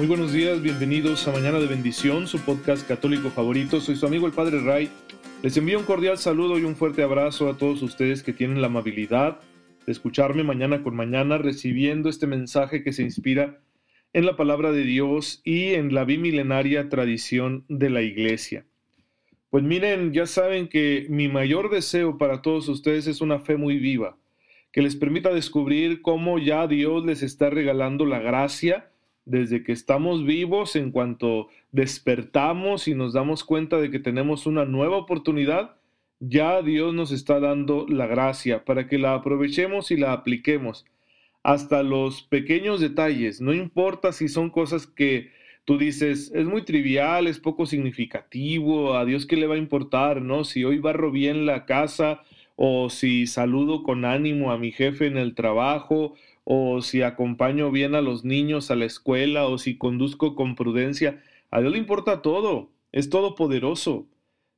Muy buenos días, bienvenidos a Mañana de Bendición, su podcast católico favorito. Soy su amigo el Padre Ray. Les envío un cordial saludo y un fuerte abrazo a todos ustedes que tienen la amabilidad de escucharme mañana con mañana recibiendo este mensaje que se inspira en la palabra de Dios y en la bimilenaria tradición de la Iglesia. Pues miren, ya saben que mi mayor deseo para todos ustedes es una fe muy viva, que les permita descubrir cómo ya Dios les está regalando la gracia, desde que estamos vivos, en cuanto despertamos y nos damos cuenta de que tenemos una nueva oportunidad, ya Dios nos está dando la gracia para que la aprovechemos y la apliquemos hasta los pequeños detalles. No importa si son cosas que tú dices, es muy trivial, es poco significativo, a Dios qué le va a importar, ¿no? Si hoy barro bien la casa o si saludo con ánimo a mi jefe en el trabajo o si acompaño bien a los niños a la escuela, o si conduzco con prudencia. A Dios le importa todo, es todopoderoso.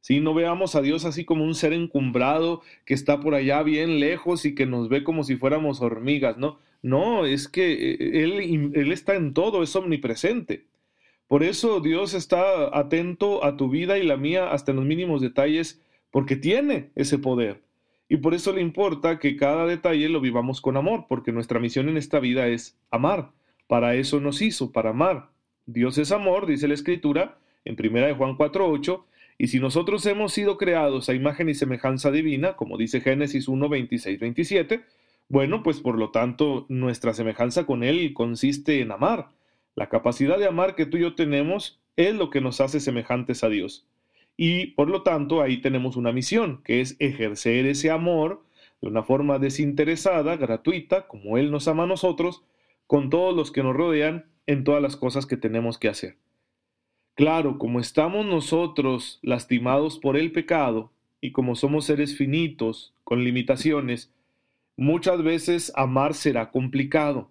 Si no veamos a Dios así como un ser encumbrado que está por allá bien lejos y que nos ve como si fuéramos hormigas, ¿no? No, es que eh, Él, él está en todo, es omnipresente. Por eso Dios está atento a tu vida y la mía hasta en los mínimos detalles, porque tiene ese poder. Y por eso le importa que cada detalle lo vivamos con amor, porque nuestra misión en esta vida es amar. Para eso nos hizo, para amar. Dios es amor, dice la Escritura en 1 de Juan 4.8, y si nosotros hemos sido creados a imagen y semejanza divina, como dice Génesis 1, 26, 27, bueno, pues por lo tanto nuestra semejanza con Él consiste en amar. La capacidad de amar que tú y yo tenemos es lo que nos hace semejantes a Dios. Y por lo tanto ahí tenemos una misión, que es ejercer ese amor de una forma desinteresada, gratuita, como Él nos ama a nosotros, con todos los que nos rodean en todas las cosas que tenemos que hacer. Claro, como estamos nosotros lastimados por el pecado y como somos seres finitos, con limitaciones, muchas veces amar será complicado.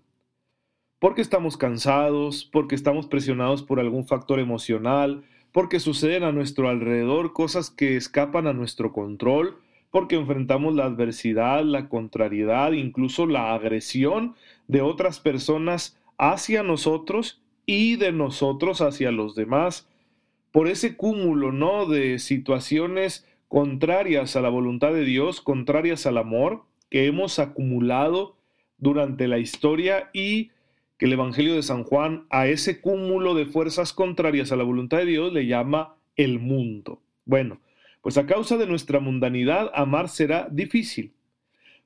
Porque estamos cansados, porque estamos presionados por algún factor emocional, porque suceden a nuestro alrededor cosas que escapan a nuestro control, porque enfrentamos la adversidad, la contrariedad, incluso la agresión de otras personas hacia nosotros y de nosotros hacia los demás, por ese cúmulo, ¿no? de situaciones contrarias a la voluntad de Dios, contrarias al amor que hemos acumulado durante la historia y que el Evangelio de San Juan a ese cúmulo de fuerzas contrarias a la voluntad de Dios le llama el mundo. Bueno, pues a causa de nuestra mundanidad, amar será difícil.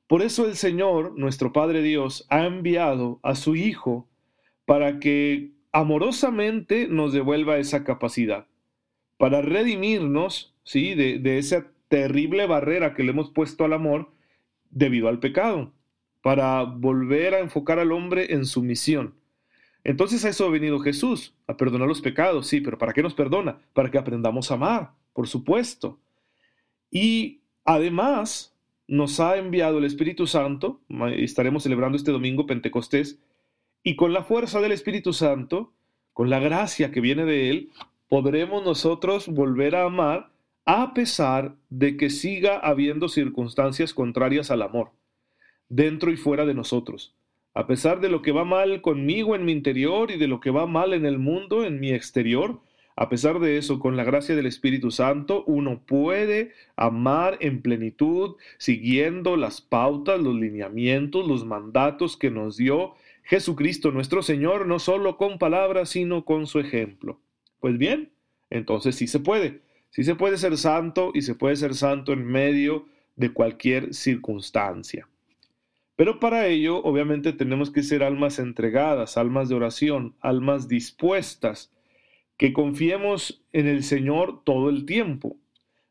Por eso el Señor, nuestro Padre Dios, ha enviado a su Hijo para que amorosamente nos devuelva esa capacidad, para redimirnos ¿sí? de, de esa terrible barrera que le hemos puesto al amor debido al pecado para volver a enfocar al hombre en su misión. Entonces a eso ha venido Jesús, a perdonar los pecados, sí, pero ¿para qué nos perdona? Para que aprendamos a amar, por supuesto. Y además nos ha enviado el Espíritu Santo, estaremos celebrando este domingo Pentecostés, y con la fuerza del Espíritu Santo, con la gracia que viene de Él, podremos nosotros volver a amar a pesar de que siga habiendo circunstancias contrarias al amor dentro y fuera de nosotros. A pesar de lo que va mal conmigo en mi interior y de lo que va mal en el mundo en mi exterior, a pesar de eso, con la gracia del Espíritu Santo, uno puede amar en plenitud, siguiendo las pautas, los lineamientos, los mandatos que nos dio Jesucristo nuestro Señor, no solo con palabras, sino con su ejemplo. Pues bien, entonces sí se puede. Sí se puede ser santo y se puede ser santo en medio de cualquier circunstancia. Pero para ello, obviamente, tenemos que ser almas entregadas, almas de oración, almas dispuestas, que confiemos en el Señor todo el tiempo.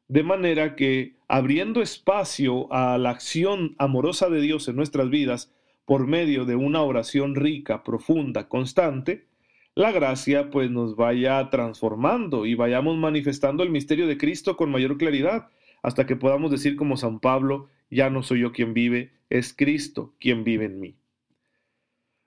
De manera que, abriendo espacio a la acción amorosa de Dios en nuestras vidas, por medio de una oración rica, profunda, constante, la gracia pues nos vaya transformando y vayamos manifestando el misterio de Cristo con mayor claridad, hasta que podamos decir como San Pablo, ya no soy yo quien vive, es Cristo quien vive en mí.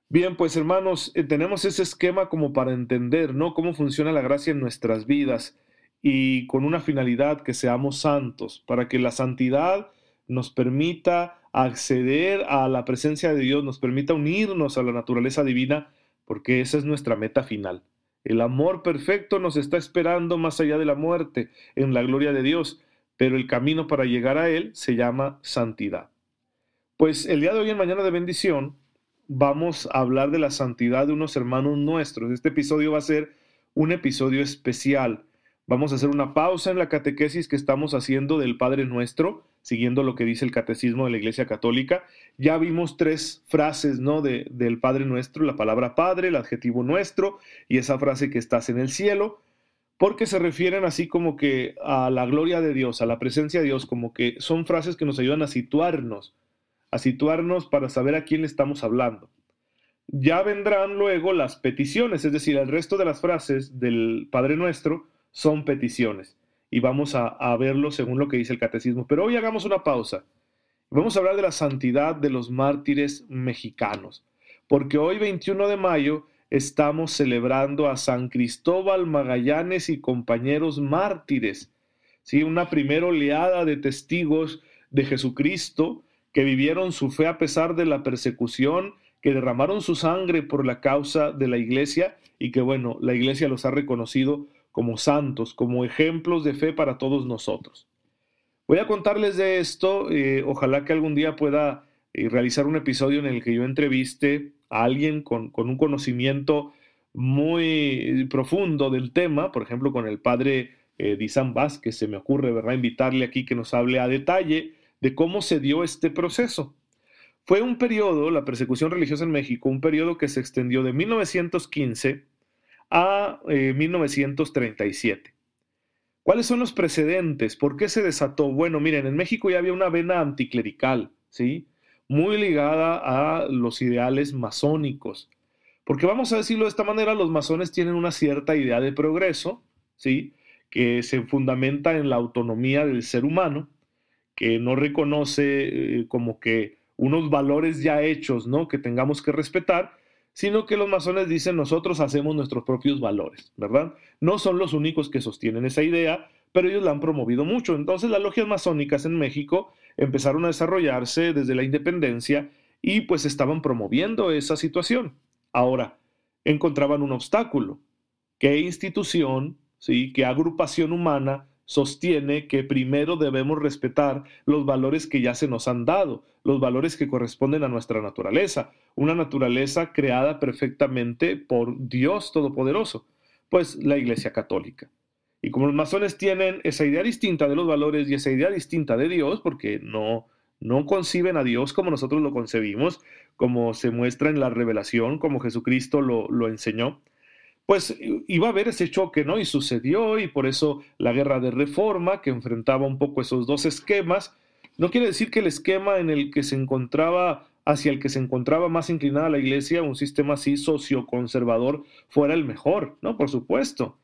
Bien, pues hermanos, eh, tenemos ese esquema como para entender, ¿no? Cómo funciona la gracia en nuestras vidas y con una finalidad que seamos santos, para que la santidad nos permita acceder a la presencia de Dios, nos permita unirnos a la naturaleza divina, porque esa es nuestra meta final. El amor perfecto nos está esperando más allá de la muerte, en la gloria de Dios, pero el camino para llegar a Él se llama santidad. Pues el día de hoy en Mañana de Bendición vamos a hablar de la santidad de unos hermanos nuestros. Este episodio va a ser un episodio especial Vamos a hacer una pausa en la catequesis que estamos haciendo del Padre Nuestro, siguiendo lo que dice el Catecismo de la Iglesia Católica. Ya vimos tres frases ¿no? De, del Padre Nuestro, la palabra Padre, el adjetivo nuestro y esa frase que estás en el cielo, porque se refieren así como que a la gloria de Dios, a la presencia de Dios, como que son frases que nos ayudan a situarnos, a situarnos para saber a quién estamos hablando. Ya vendrán luego las peticiones, es decir, el resto de las frases del Padre Nuestro, son peticiones y vamos a, verlo según lo que dice el catecismo. Pero hoy hagamos una pausa. Vamos a hablar de la santidad de los mártires mexicanos, porque hoy 21 de mayo estamos celebrando a San Cristóbal Magallanes y compañeros mártires, ¿sí? una primera oleada de testigos de Jesucristo que vivieron su fe a pesar de la persecución, que derramaron su sangre por la causa de la iglesia y que bueno, la iglesia los ha reconocido como santos, como ejemplos de fe para todos nosotros. Voy a contarles de esto, eh, ojalá que algún día pueda eh, realizar un episodio en el que yo entreviste a alguien con, un conocimiento muy profundo del tema, por ejemplo, con el padre eh, Dizan Vázquez, se me ocurre, ¿verdad?, invitarle aquí que nos hable a detalle de cómo se dio este proceso. Fue un periodo, la persecución religiosa en México, un periodo que se extendió de 1915 a 1937. Eh, ¿Cuáles son los precedentes? ¿Por qué se desató? Bueno, miren, en México ya había una vena anticlerical, ¿sí? Muy ligada a los ideales masónicos. Porque vamos a decirlo de esta manera, los masones tienen una cierta idea de progreso, ¿sí? Que se fundamenta en la autonomía del ser humano, que no reconoce eh, como que unos valores ya hechos, ¿no? Que tengamos que respetar, sino que los masones dicen nosotros hacemos nuestros propios valores, ¿verdad? No son los únicos que sostienen esa idea, pero ellos la han promovido mucho. Entonces las logias masónicas en México empezaron a desarrollarse desde la independencia y pues estaban promoviendo esa situación. Ahora, encontraban un obstáculo. ¿Qué institución, sí, qué agrupación humana sostiene que primero debemos respetar los valores que ya se nos han dado, los valores que corresponden a nuestra naturaleza, una naturaleza creada perfectamente por Dios Todopoderoso, pues la Iglesia Católica. Y como los masones tienen esa idea distinta de los valores y esa idea distinta de Dios, porque no, no conciben a Dios como nosotros lo concebimos, como se muestra en la revelación, como Jesucristo lo, lo enseñó, pues iba a haber ese choque, ¿no? Y sucedió, y por eso la guerra de reforma, que enfrentaba un poco esos dos esquemas, no quiere decir que el esquema en el que se encontraba, hacia el que se encontraba más inclinada la iglesia, un sistema así socioconservador, fuera el mejor, ¿no? Por supuesto.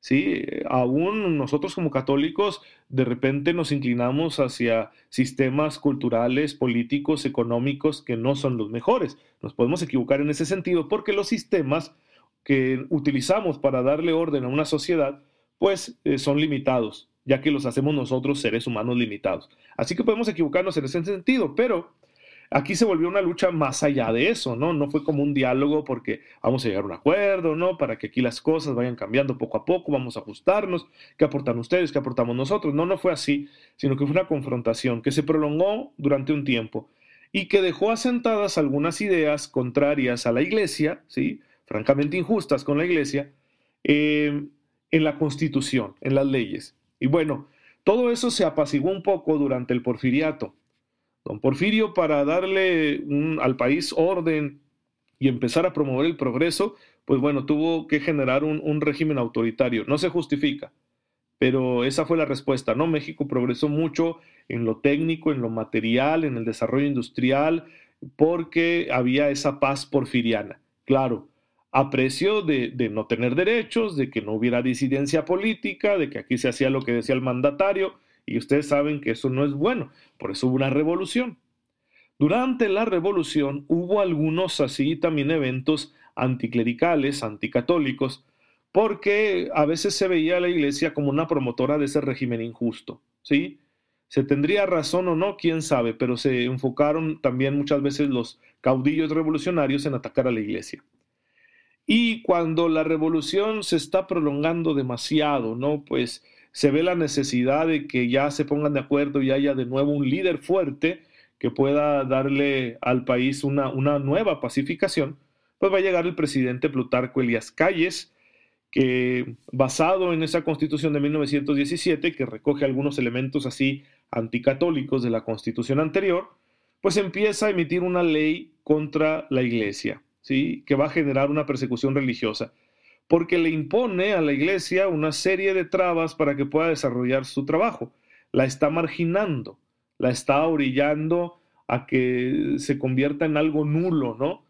Sí, aún nosotros como católicos de repente nos inclinamos hacia sistemas culturales, políticos, económicos que no son los mejores. Nos podemos equivocar en ese sentido porque los sistemas que utilizamos para darle orden a una sociedad, pues eh, son limitados, ya que los hacemos nosotros seres humanos limitados. Así que podemos equivocarnos en ese sentido, pero aquí se volvió una lucha más allá de eso, ¿no? No fue como un diálogo porque vamos a llegar a un acuerdo, ¿no? Para que aquí las cosas vayan cambiando poco a poco, vamos a ajustarnos, ¿qué aportan ustedes? ¿Qué aportamos nosotros? No, no fue así, sino que fue una confrontación que se prolongó durante un tiempo y que dejó asentadas algunas ideas contrarias a la iglesia, ¿sí? francamente injustas con la Iglesia, eh, en la Constitución, en las leyes. Y bueno, todo eso se apaciguó un poco durante el porfiriato. Don Porfirio, para darle al país orden y empezar a promover el progreso, pues bueno, tuvo que generar un, régimen autoritario. No se justifica, pero esa fue la respuesta, ¿no? México progresó mucho en lo técnico, en lo material, en el desarrollo industrial, porque había esa paz porfiriana. Claro, a precio de, no tener derechos, de que no hubiera disidencia política, de que aquí se hacía lo que decía el mandatario, y ustedes saben que eso no es bueno, por eso hubo una revolución. Durante la revolución hubo algunos así también eventos anticlericales, anticatólicos, porque a veces se veía a la iglesia como una promotora de ese régimen injusto, ¿sí? Se tendría razón o no, quién sabe, pero se enfocaron también muchas veces los caudillos revolucionarios en atacar a la iglesia. Y cuando la revolución se está prolongando demasiado, ¿no? Pues se ve la necesidad de que ya se pongan de acuerdo y haya de nuevo un líder fuerte que pueda darle al país una, una nueva pacificación, pues va a llegar el presidente Plutarco Elias Calles, que basado en esa constitución de 1917, que recoge algunos elementos así anticatólicos de la constitución anterior, pues empieza a emitir una ley contra la iglesia, ¿sí? que va a generar una persecución religiosa, porque le impone a la iglesia una serie de trabas para que pueda desarrollar su trabajo. La está marginando, la está orillando a que se convierta en algo nulo, ¿no?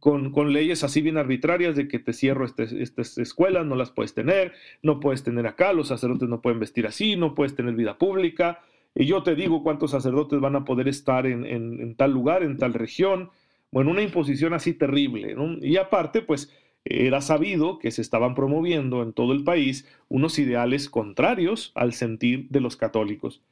Con, con, leyes así bien arbitrarias de que te cierro este, estas escuelas, no las puedes tener, no puedes tener acá, los sacerdotes no pueden vestir así, no puedes tener vida pública, y yo te digo cuántos sacerdotes van a poder estar en, en, en tal lugar, en tal región, bueno, una imposición así terrible. Y aparte, pues era sabido que se estaban promoviendo en todo el país unos ideales contrarios al sentir de los católicos.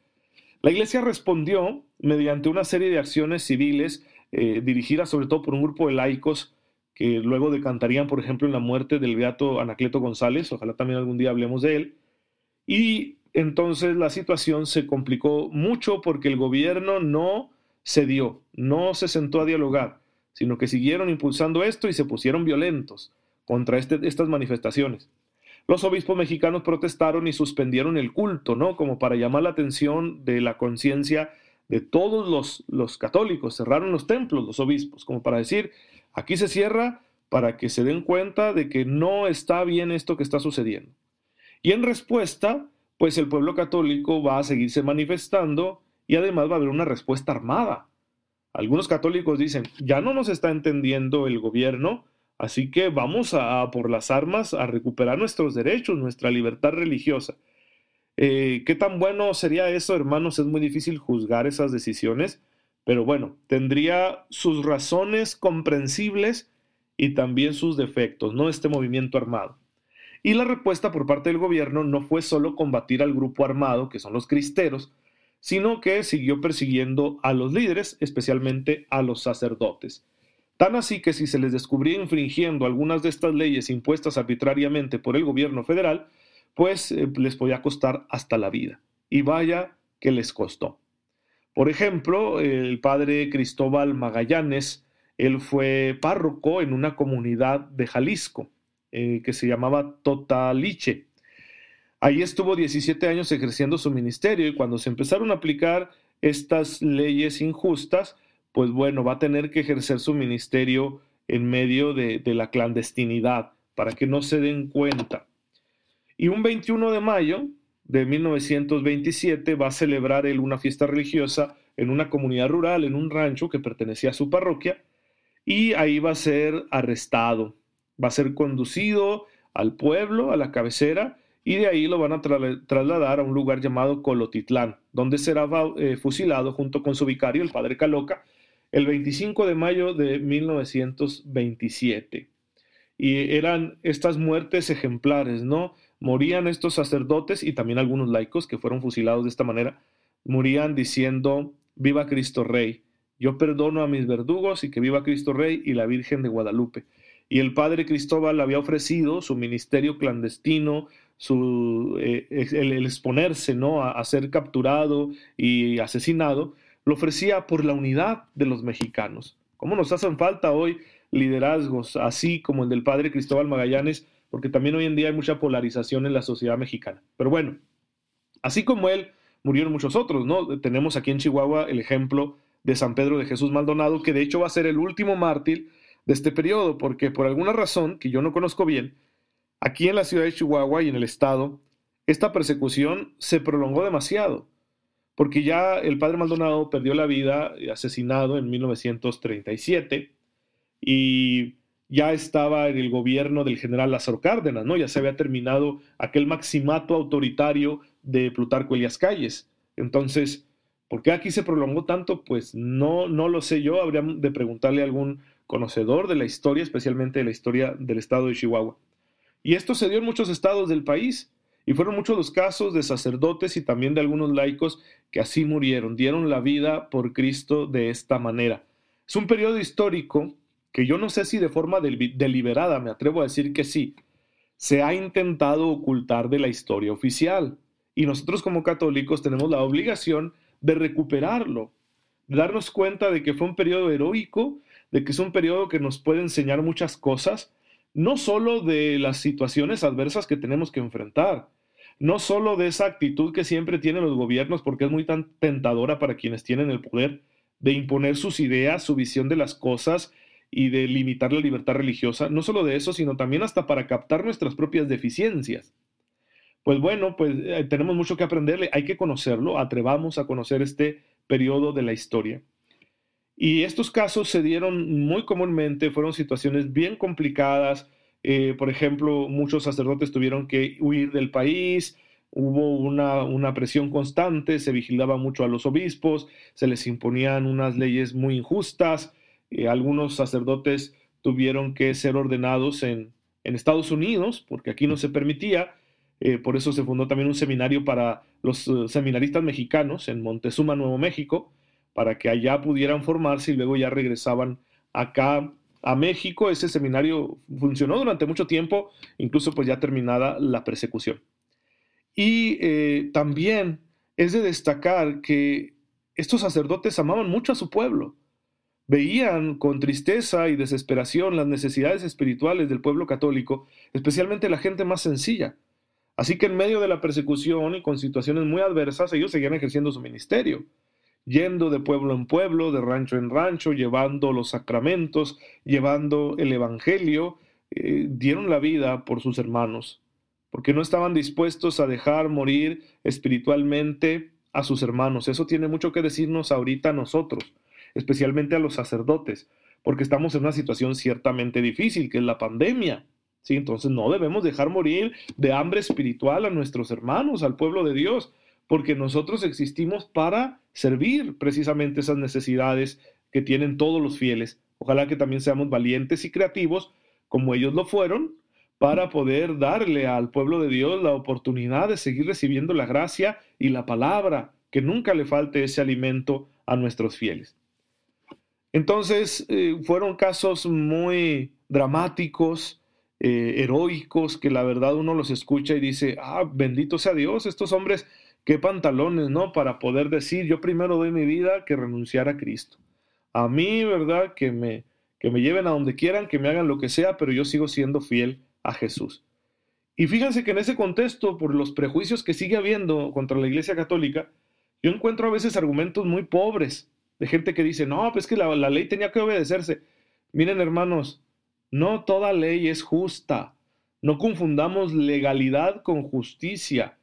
La Iglesia respondió mediante una serie de acciones civiles eh, dirigidas sobre todo por un grupo de laicos que luego decantarían, por ejemplo, en la muerte del beato Anacleto González, ojalá también algún día hablemos de él, y entonces la situación se complicó mucho porque el gobierno no cedió, no se sentó a dialogar, sino que siguieron impulsando esto y se pusieron violentos contra este, estas manifestaciones los obispos mexicanos protestaron y suspendieron el culto, ¿no? Como para llamar la atención de la conciencia de todos los, los católicos. Cerraron los templos los obispos, como para decir, aquí se cierra para que se den cuenta de que no está bien esto que está sucediendo. Y en respuesta, pues el pueblo católico va a seguirse manifestando y además va a haber una respuesta armada. Algunos católicos dicen, ya no nos está entendiendo el gobierno, Así que vamos a, por las armas a recuperar nuestros derechos, nuestra libertad religiosa. Eh, ¿Qué tan bueno sería eso, hermanos? Es muy difícil juzgar esas decisiones, pero bueno, tendría sus razones comprensibles y también sus defectos, ¿no? Este movimiento armado. Y la respuesta por parte del gobierno no fue solo combatir al grupo armado, que son los cristeros, sino que siguió persiguiendo a los líderes, especialmente a los sacerdotes. Tan así que si se les descubría infringiendo algunas de estas leyes impuestas arbitrariamente por el gobierno federal, pues eh, les podía costar hasta la vida. Y vaya que les costó. Por ejemplo, el padre Cristóbal Magallanes, él fue párroco en una comunidad de Jalisco eh, que se llamaba Totaliche. Ahí estuvo 17 años ejerciendo su ministerio y cuando se empezaron a aplicar estas leyes injustas, pues bueno, va a tener que ejercer su ministerio en medio de, la clandestinidad para que no se den cuenta. Y un 21 de mayo de 1927 va a celebrar él una fiesta religiosa en una comunidad rural, en un rancho que pertenecía a su parroquia, y ahí va a ser arrestado, va a ser conducido al pueblo, a la cabecera, y de ahí lo van a trasladar a un lugar llamado Colotitlán, donde será eh, fusilado junto con su vicario, el padre Caloca, el 25 de mayo de 1927. Y eran estas muertes ejemplares, ¿no? Morían estos sacerdotes y también algunos laicos que fueron fusilados de esta manera, morían diciendo, viva Cristo Rey, yo perdono a mis verdugos y que viva Cristo Rey y la Virgen de Guadalupe. Y el padre Cristóbal había ofrecido su ministerio clandestino, su, eh, el, exponerse ¿no? a ser capturado y asesinado, lo ofrecía por la unidad de los mexicanos. ¿Cómo nos hacen falta hoy liderazgos así como el del padre Cristóbal Magallanes? Porque también hoy en día hay mucha polarización en la sociedad mexicana. Pero bueno, así como él, murieron muchos otros, ¿no? Tenemos aquí en Chihuahua el ejemplo de San Pedro de Jesús Maldonado, que de hecho va a ser el último mártir de este periodo, porque por alguna razón que yo no conozco bien, aquí en la ciudad de Chihuahua y en el estado, esta persecución se prolongó demasiado porque ya el padre Maldonado perdió la vida eh, asesinado en 1937 y ya estaba en el gobierno del general Lázaro Cárdenas, ¿no? Ya se había terminado aquel maximato autoritario de Plutarco Elias Calles. Entonces, ¿por qué aquí se prolongó tanto? Pues no, no lo sé yo, habría de preguntarle a algún conocedor de la historia, especialmente de la historia del estado de Chihuahua. Y esto se dio en muchos estados del país, y fueron muchos los casos de sacerdotes y también de algunos laicos que así murieron, dieron la vida por Cristo de esta manera. Es un periodo histórico que yo no sé si de forma deliberada, me atrevo a decir que sí, se ha intentado ocultar de la historia oficial. Y nosotros como católicos tenemos la obligación de recuperarlo, de darnos cuenta de que fue un periodo heroico, de que es un periodo que nos puede enseñar muchas cosas, no solo de las situaciones adversas que tenemos que enfrentar, no solo de esa actitud que siempre tienen los gobiernos, porque es muy tan tentadora para quienes tienen el poder de imponer sus ideas, su visión de las cosas y de limitar la libertad religiosa, no solo de eso, sino también hasta para captar nuestras propias deficiencias. Pues bueno, pues eh, tenemos mucho que aprenderle, hay que conocerlo, atrevamos a conocer este periodo de la historia. Y estos casos se dieron muy comúnmente, fueron situaciones bien complicadas, eh, por ejemplo, muchos sacerdotes tuvieron que huir del país, hubo una, una, presión constante, se vigilaba mucho a los obispos, se les imponían unas leyes muy injustas, eh, algunos sacerdotes tuvieron que ser ordenados en, Estados Unidos, porque aquí no se permitía. Eh, por eso se fundó también un seminario para los seminaristas mexicanos en Montezuma, Nuevo México, para que allá pudieran formarse y luego ya regresaban acá a México. Ese seminario funcionó durante mucho tiempo, incluso pues ya terminada la persecución. Y también es de destacar que estos sacerdotes amaban mucho a su pueblo veían con tristeza y desesperación las necesidades espirituales del pueblo católico, especialmente la gente más sencilla. Así que en medio de la persecución y con situaciones muy adversas, ellos seguían ejerciendo su ministerio, yendo de pueblo en pueblo, de rancho en rancho, llevando los sacramentos, llevando el Evangelio, eh, dieron la vida por sus hermanos, porque no estaban dispuestos a dejar morir espiritualmente a sus hermanos. Eso tiene mucho que decirnos ahorita a nosotros especialmente a los sacerdotes, porque estamos en una situación ciertamente difícil, que es la pandemia. ¿sí? Entonces no debemos dejar morir de hambre espiritual a nuestros hermanos, al pueblo de Dios, porque nosotros existimos para servir precisamente esas necesidades que tienen todos los fieles. Ojalá que también seamos valientes y creativos, como ellos lo fueron, para poder darle al pueblo de Dios la oportunidad de seguir recibiendo la gracia y la palabra, que nunca le falte ese alimento a nuestros fieles. Entonces, eh, fueron casos muy dramáticos, eh, heroicos, que la verdad uno los escucha y dice, ah, bendito sea Dios, estos hombres, qué pantalones, ¿no? Para poder decir, yo primero doy mi vida que renunciar a Cristo. A mí, ¿verdad? Que me, que me lleven a donde quieran, que me hagan lo que sea, pero yo sigo siendo fiel a Jesús. Y fíjense que en ese contexto, por los prejuicios que sigue habiendo contra la Iglesia Católica, yo encuentro a veces argumentos muy pobres de gente que dice, no, pues que la, la ley tenía que obedecerse. Miren hermanos, no toda ley es justa. No confundamos legalidad con justicia.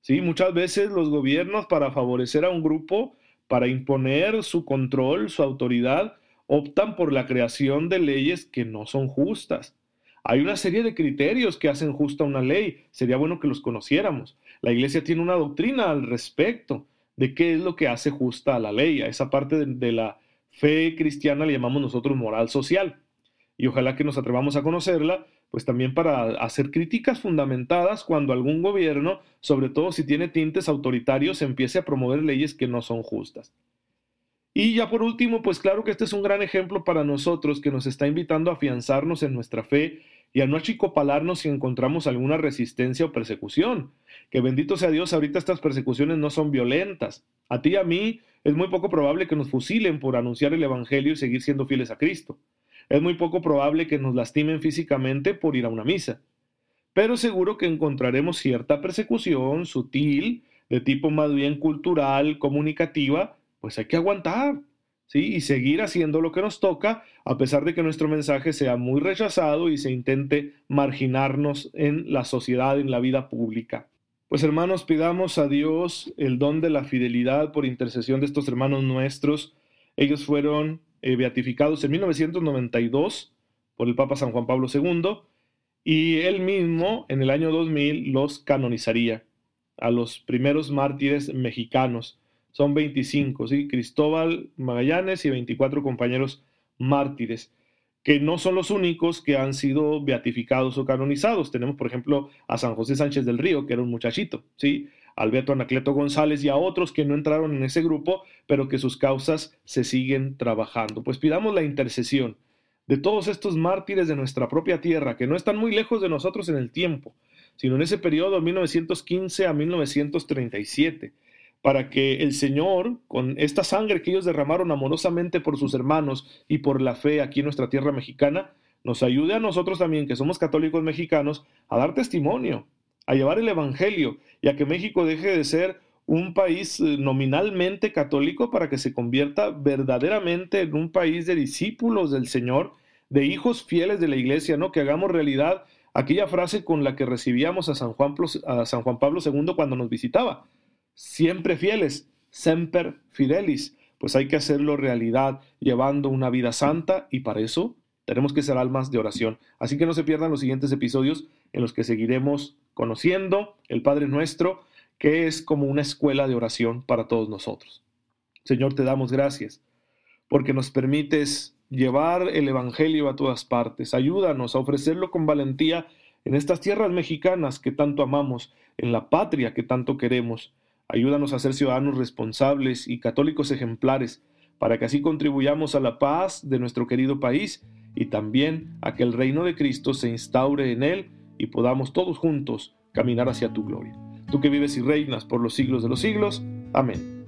¿Sí? Muchas veces los gobiernos para favorecer a un grupo, para imponer su control, su autoridad, optan por la creación de leyes que no son justas. Hay una serie de criterios que hacen justa una ley. Sería bueno que los conociéramos. La iglesia tiene una doctrina al respecto de qué es lo que hace justa a la ley. A esa parte de, la fe cristiana le llamamos nosotros moral social. Y ojalá que nos atrevamos a conocerla, pues también para hacer críticas fundamentadas cuando algún gobierno, sobre todo si tiene tintes autoritarios, empiece a promover leyes que no son justas. Y ya por último, pues claro que este es un gran ejemplo para nosotros que nos está invitando a afianzarnos en nuestra fe y a no achicopalarnos si encontramos alguna resistencia o persecución. Que bendito sea Dios, ahorita estas persecuciones no son violentas. A ti y a mí es muy poco probable que nos fusilen por anunciar el Evangelio y seguir siendo fieles a Cristo. Es muy poco probable que nos lastimen físicamente por ir a una misa. Pero seguro que encontraremos cierta persecución sutil, de tipo más bien cultural, comunicativa, pues hay que aguantar. ¿sí? y seguir haciendo lo que nos toca, a pesar de que nuestro mensaje sea muy rechazado y se intente marginarnos en la sociedad, en la vida pública. Pues hermanos, pidamos a Dios el don de la fidelidad por intercesión de estos hermanos nuestros. Ellos fueron eh, beatificados en 1992 por el Papa San Juan Pablo II y él mismo en el año 2000 los canonizaría a los primeros mártires mexicanos. Son 25, ¿sí? Cristóbal Magallanes y 24 compañeros mártires, que no son los únicos que han sido beatificados o canonizados. Tenemos, por ejemplo, a San José Sánchez del Río, que era un muchachito, ¿sí? Alberto Anacleto González y a otros que no entraron en ese grupo, pero que sus causas se siguen trabajando. Pues pidamos la intercesión de todos estos mártires de nuestra propia tierra, que no están muy lejos de nosotros en el tiempo, sino en ese periodo 1915 a 1937, para que el Señor, con esta sangre que ellos derramaron amorosamente por sus hermanos y por la fe aquí en nuestra tierra mexicana, nos ayude a nosotros también, que somos católicos mexicanos, a dar testimonio, a llevar el Evangelio y a que México deje de ser un país eh, nominalmente católico para que se convierta verdaderamente en un país de discípulos del Señor, de hijos fieles de la iglesia, ¿no? Que hagamos realidad aquella frase con la que recibíamos a San Juan, a San Juan Pablo II cuando nos visitaba. Siempre fieles, semper fidelis. Pues hay que hacerlo realidad, llevando una vida santa y para eso tenemos que ser almas de oración. Así que no se pierdan los siguientes episodios en los que seguiremos conociendo el Padre Nuestro que es como una escuela de oración para todos nosotros. Señor, te damos gracias porque nos permites llevar el Evangelio a todas partes. Ayúdanos a ofrecerlo con valentía en estas tierras mexicanas que tanto amamos, en la patria que tanto queremos. Ayúdanos a ser ciudadanos responsables y católicos ejemplares, para que así contribuyamos a la paz de nuestro querido país y también a que el reino de Cristo se instaure en él y podamos todos juntos caminar hacia tu gloria tú que vives y reinas por los siglos de los siglos. Amén.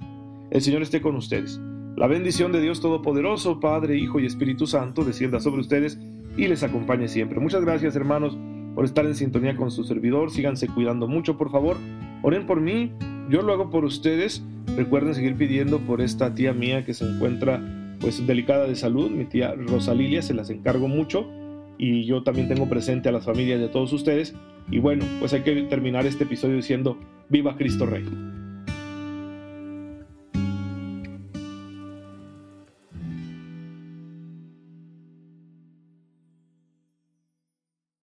El Señor esté con ustedes. La bendición de Dios Todopoderoso, Padre, Hijo y Espíritu Santo, descienda sobre ustedes y les acompañe siempre. Muchas gracias, hermanos, por estar en sintonía con su servidor. Síganse cuidando mucho, por favor. Oren por mí, yo lo hago por ustedes. Recuerden seguir pidiendo por esta tía mía que se encuentra pues delicada de salud, mi tía Rosalilia, se las encargo mucho y yo también tengo presente a las familias de todos ustedes. Y bueno, pues hay que terminar este episodio diciendo, viva Cristo Rey.